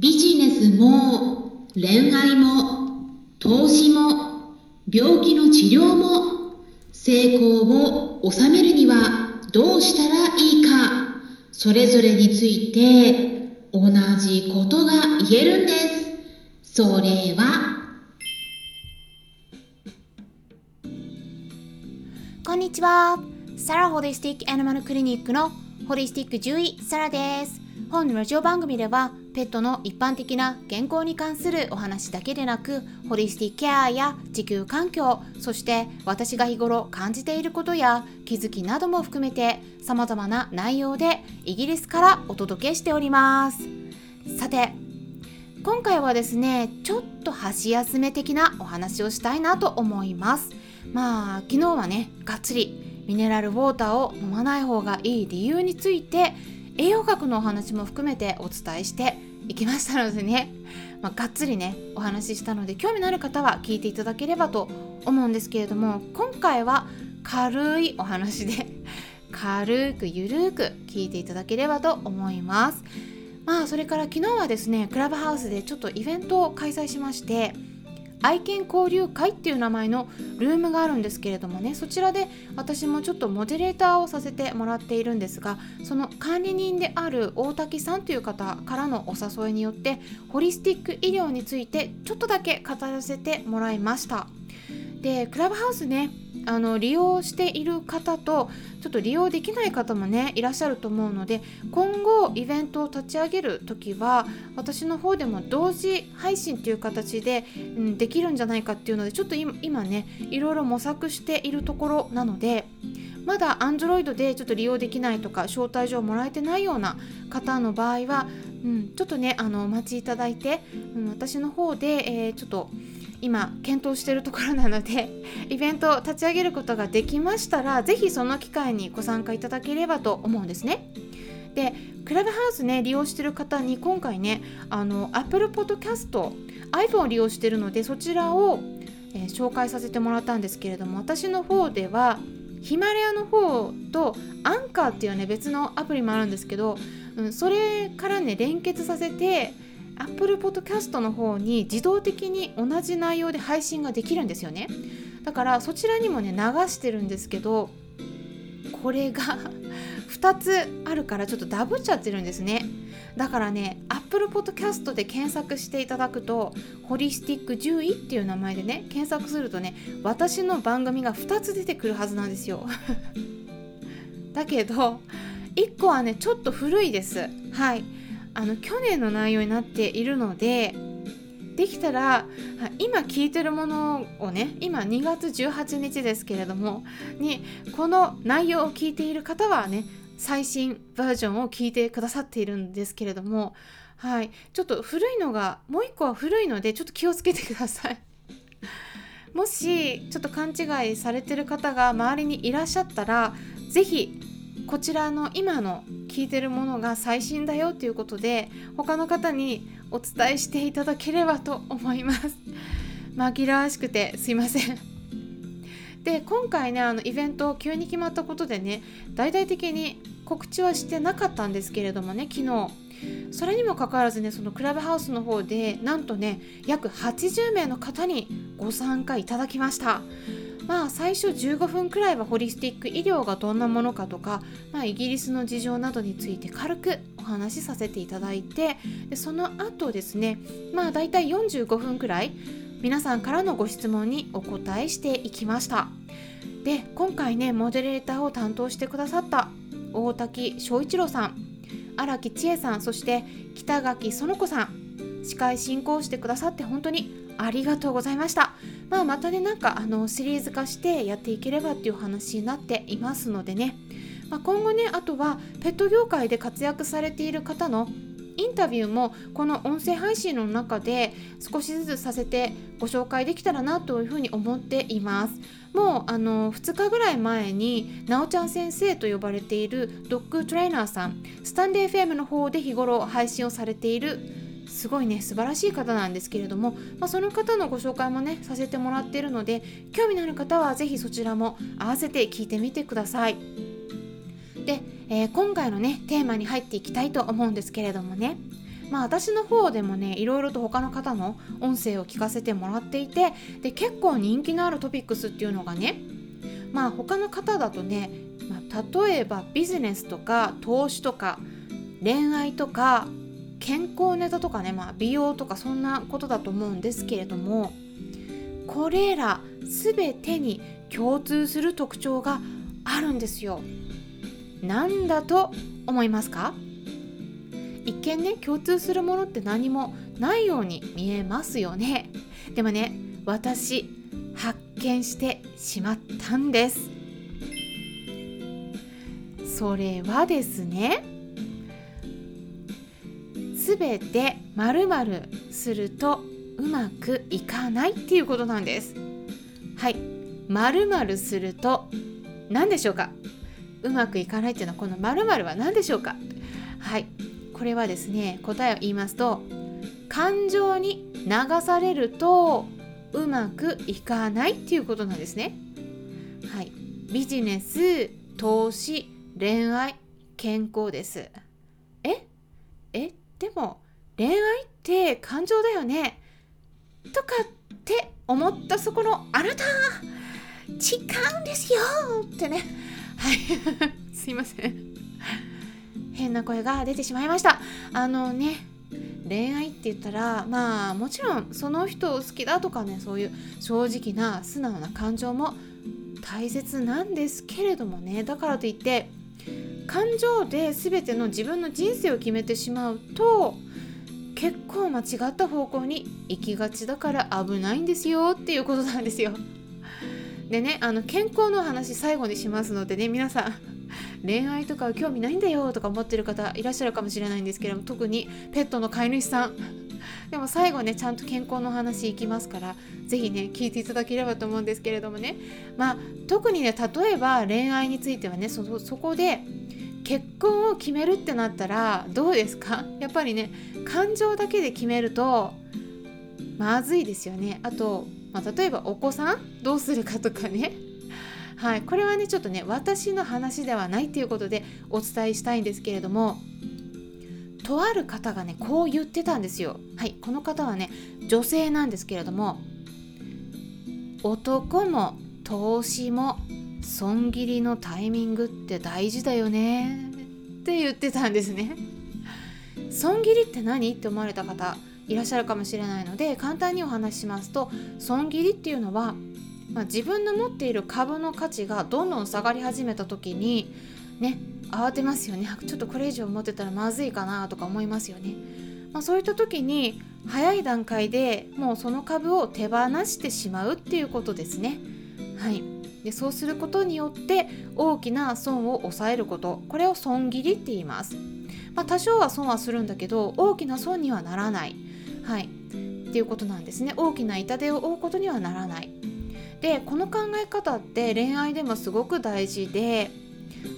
ビジネスも恋愛も投資も病気の治療も成功を収めるにはどうしたらいいかそれぞれについて同じことが言えるんです。それはこんにちは。サラホリスティックアニマルクリニックのホリスティック獣医サラです。本ラジオ番組ではペットの一般的な健康に関するお話だけでなくホリスティケアや地球環境そして私が日頃感じていることや気づきなども含めて様々な内容でイギリスからお届けしております。さて今回はですねちょっと箸休め的なお話をしたいなと思います。まあ昨日はねがっつりミネラルウォーターを飲まない方がいい理由について栄養学のお話も含めてお伝えして行きましたのでね、まあ、がっつりねお話ししたので興味のある方は聞いていただければと思うんですけれども今回は軽いお話で軽くゆるく聞いていただければと思います。まあそれから昨日はですねクラブハウスでちょっとイベントを開催しまして愛犬交流会っていう名前のルームがあるんですけれどもねそちらで私もちょっとモデレーターをさせてもらっているんですがその管理人である大滝さんという方からのお誘いによってホリスティック医療についてちょっとだけ語らせてもらいました。でクラブハウスねあの利用している方とちょっと利用できない方もねいらっしゃると思うので今後イベントを立ち上げる時は私の方でも同時配信という形で、うん、できるんじゃないかっていうのでちょっと今ねいろいろ模索しているところなのでまだ Android でちょっと利用できないとか招待状もらえてないような方の場合は、うん、ちょっとねあのお待ちいただいて、うん、私の方で、えー、ちょっと今検討しているところなので イベントを立ち上げることができましたら是非その機会にご参加いただければと思うんですね。でクラブハウスね利用している方に今回ねあの Apple Podcast iPhone を利用してるのでそちらを、えー、紹介させてもらったんですけれども私の方ではヒマラヤの方とアンカーっていうね別のアプリもあるんですけど、うん、それからね連結させて Apple Podcast の方に自動的に同じ内容で配信ができるんですよね。だからそちらにもね流してるんですけどこれが 2つあるからちょっとダブっちゃってるんですね。だからね Apple Podcast で検索していただくとホリスティック獣医っていう名前でね検索するとね私の番組が2つ出てくるはずなんですよ。だけど1個はねちょっと古いです。はい。あの去年の内容になっているのでできたら今聞いてるものをね今2月18日ですけれどもにこの内容を聞いている方はね最新バージョンを聞いてくださっているんですけれどもはい。ちょっと古いのがもう一個は古いのでちょっと気をつけてください。もしちょっと勘違いされてる方が周りにいらっしゃったら是非こちらの今の聞いてるものが最新だよということで他の方にお伝えしていただければと思います。紛らわしくてすいません。で今回ねあのイベント急に決まったことでね大々的に告知はしてなかったんですけれどもね昨日。それにもかかわらずねそのクラブハウスの方でなんとね約80名の方にご参加いただきました。まあ最初15分くらいはホリスティック医療がどんなものかとか、まあ、イギリスの事情などについて軽くお話しさせていただいてでその後ですねまあ大体45分くらい皆さんからのご質問にお答えしていきましたで今回ねモデレーターを担当してくださった大滝翔一郎さん荒木千恵さんそして北垣園子さん司会進行してくださって本当にありがとうございました。まあ、またね、なんかあのシリーズ化してやっていければっていう話になっていますのでね、まあ、今後ね、あとはペット業界で活躍されている方のインタビューもこの音声配信の中で少しずつさせてご紹介できたらなというふうに思っています。もうあの2日ぐらい前になおちゃん先生と呼ばれているドッグトレーナーさんスタンデー FM の方で日頃配信をされているすごいね素晴らしい方なんですけれども、まあ、その方のご紹介もねさせてもらってるので興味のある方は是非そちらも合わせて聞いてみてください。で、えー、今回のねテーマに入っていきたいと思うんですけれどもねまあ私の方でもねいろいろと他の方の音声を聞かせてもらっていてで結構人気のあるトピックスっていうのがねまあ他の方だとね、まあ、例えばビジネスとか投資とか恋愛とか健康ネタとかね、まあ、美容とかそんなことだと思うんですけれどもこれら全てに共通する特徴があるんですよ。何だと思いますか？一見ね共通するものって何もないように見えますよね。でもね私発見してしまったんです。それはですねすべてまるするとうまくいかないっていうことなんです。はい。まるすると何でしょうか？うまくいかないっていうのはこのまるは何でしょうか？はい。これはですね答えを言いますと感情に流されるとうまくいかないっていうことなんですね。はい。ビジネス投資恋愛健康です。でも恋愛って感情だよね。とかって思ったそこのあなた。違うんですよ。ってね。はい。すいません。変な声が出てしまいました。あのね恋愛って言ったらまあもちろんその人を好きだとかねそういう正直な素直な感情も大切なんですけれどもね。だからといって感情で全ての自分の人生を決めてしまうと結構間違った方向に行きがちだから危ないんですよっていうことなんですよ。でねあの健康の話最後にしますのでね皆さん恋愛とか興味ないんだよとか思ってる方いらっしゃるかもしれないんですけども特にペットの飼い主さんでも最後ねちゃんと健康の話いきますから是非ね聞いていただければと思うんですけれどもねまあ特にね例えば恋愛についてはねそこで結婚を決めるってなったらどうですか？やっぱりね感情だけで決めるとまずいですよね。あとまあ、例えばお子さんどうするかとかね。はい。これはねちょっとね私の話ではないっていうことでお伝えしたいんですけれどもとある方がねこう言ってたんですよ。はい。この方はね女性なんですけれども男も投資も損切りのタイミングって大事だよねって言ってたんですね損切りって何って思われた方いらっしゃるかもしれないので簡単にお話ししますと損切りっていうのは、まあ、自分の持っている株の価値がどんどん下がり始めた時にね慌てますよねちょっとこれ以上持ってたらまずいかなとか思いますよね。まあ、そういった時に早い段階でもうその株を手放してしまうっていうことですね。はい、でそうすることによって大きな損を抑えることこれを損切りって言います。まあ、多少は損はするんだけど大きな損にはならない。はいっていうことなんですね大きな痛手を負うことにはならないでこの考え方って恋愛でもすごく大事で、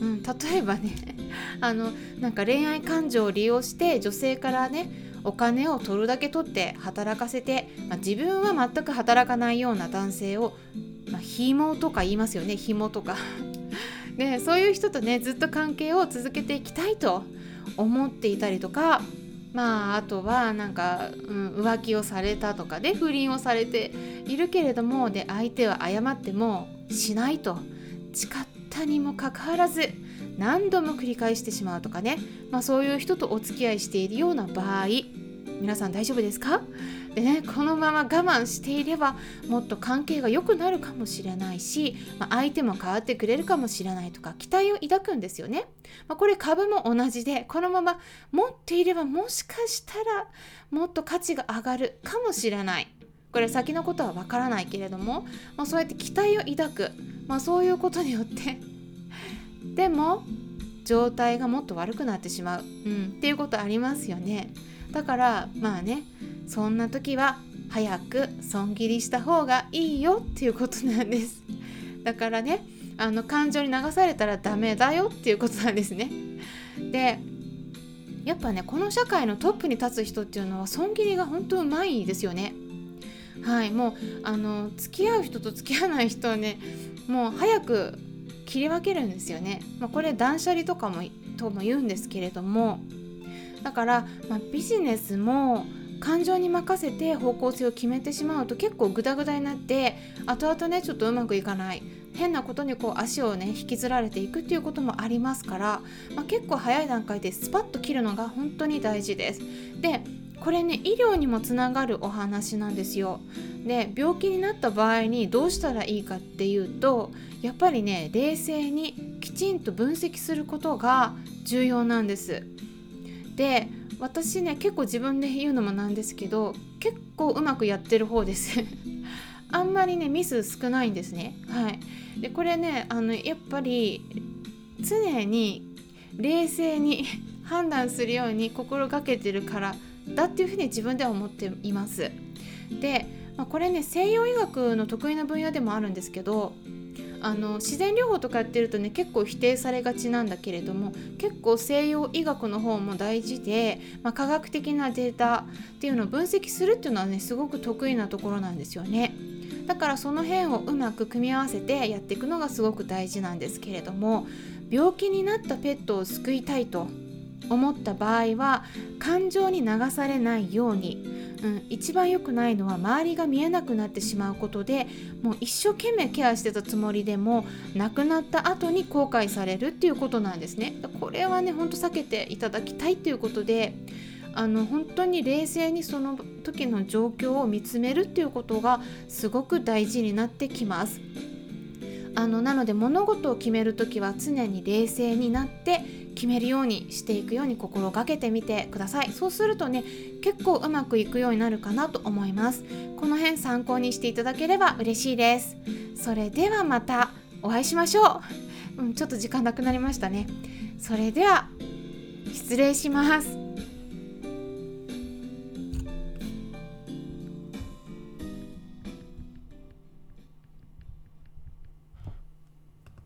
うん、例えばね あのなんか恋愛感情を利用して女性からねお金を取るだけ取って働かせて、まあ、自分は全く働かないような男性を、まあ、紐とか言いますよね。紐とか。で そういう人とねずっと関係を続けていきたいと思っていたりとかまああとはなんか、うん、浮気をされたとかで不倫をされているけれどもで相手は謝ってもしないと。誓ったにもかかわらず何度も繰り返してしまうとかね、まあ、そういう人とお付き合いしているような場合皆さん大丈夫ですか？でねこのまま我慢していればもっと関係が良くなるかもしれないし、まあ、相手も変わってくれるかもしれないとか期待を抱くんですよね。まあ、これ株も同じでこのまま持っていればもしかしたらもっと価値が上がるかもしれない。これ先のことはわからないけれども、まあ、そうやって期待を抱く、まあ、そういうことによって でも状態がもっと悪くなってしまう、うん、っていうことありますよね。だからまあねそんな時は早く損切りした方がいいよっていうことなんです。だからねあの感情に流されたらダメだよっていうことなんですね。でやっぱねこの社会のトップに立つ人っていうのは損切りが本当うまいですよね。はいもうあの付き合う人と付き合わない人はねもう早く切り分けるんですよね、まあ、これ断捨離とかもとも言うんですけれども。だから、まあ、ビジネスも感情に任せて方向性を決めてしまうと結構グダグダになって後々ねちょっとうまくいかない変なことにこう足をね引きずられていくっていうこともありますから、まあ、結構早い段階でスパッと切るのが本当に大事です。でこれね医療にもつながるお話なんですよ。で病気になった場合にどうしたらいいかっていうとやっぱりね冷静にきちんと分析することが重要なんです。で私ね結構自分で言うのもなんですけど結構うまくやってる方です。あんまりねミス少ないんですね。はい。でこれねあのやっぱり常に冷静に 判断するように心がけてるからだっていうふうに自分では思っています。で、まあ、これね西洋医学の得意な分野でもあるんですけどあの自然療法とかやってるとね結構否定されがちなんだけれども結構西洋医学の方も大事で、まあ、科学的なデータっていうのを分析するっていうのはねすごく得意なところなんですよね。だからその辺をうまく組み合わせてやっていくのがすごく大事なんですけれども病気になったペットを救いたいと思った場合は感情に流されないようにうん、一番良くないのは周りが見えなくなってしまうことでもう一生懸命ケアしてたつもりでも亡くなった後に後悔されるっていうことなんですね。これはねほんと避けていただきたいっていうことであの本当に冷静にその時の状況を見つめるっていうことがすごく大事になってきます。あのなので物事を決める時は常に冷静になって決めるようにしていくように心がけてみてください。そうするとね結構うまくいくようになるかなと思います。この辺参考にしていただければ嬉しいです。それではまたお会いしましょう、うん、ちょっと時間なくなりましたね。それでは失礼します。